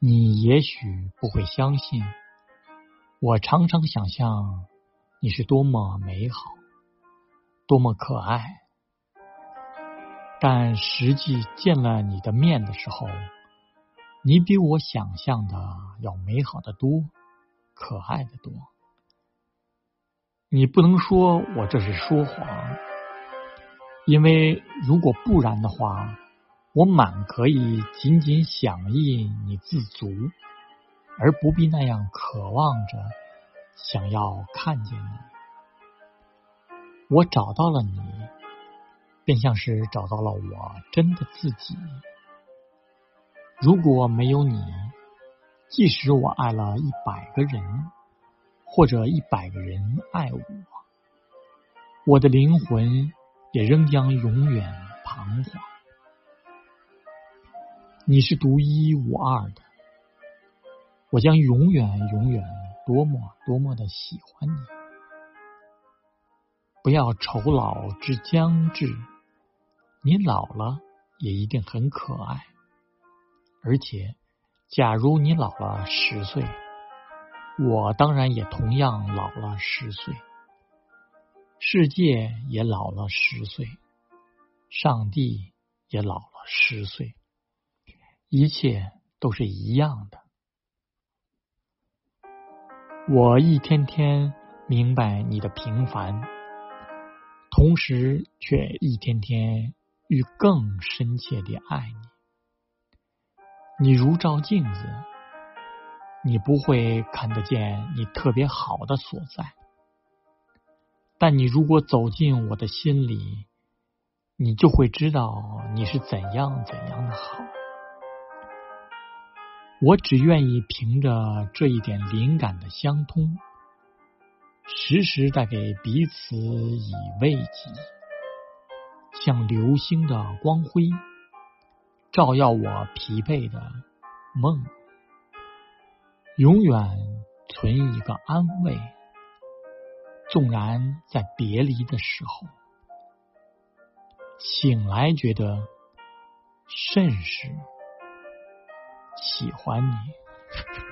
你也许不会相信，我常常想象你是多么美好，多么可爱，但实际见了你的面的时候，你比我想象的要美好的多，可爱的多。你不能说我这是说谎，因为如果不然的话。我满可以仅仅响应你自足，而不必那样渴望着想要看见你。我找到了你，便像是找到了我真的自己。如果没有你，即使我爱了一百个人，或者一百个人爱我，我的灵魂也仍将永远彷徨。你是独一无二的，我将永远永远多么多么的喜欢你。不要愁老之将至，你老了也一定很可爱。而且，假如你老了十岁，我当然也同样老了十岁，世界也老了十岁，上帝也老了十岁。一切都是一样的。我一天天明白你的平凡，同时却一天天欲更深切的爱你。你如照镜子，你不会看得见你特别好的所在，但你如果走进我的心里，你就会知道你是怎样怎样的好。我只愿意凭着这一点灵感的相通，时时带给彼此以慰藉，像流星的光辉，照耀我疲惫的梦，永远存一个安慰。纵然在别离的时候，醒来觉得甚是。喜欢你。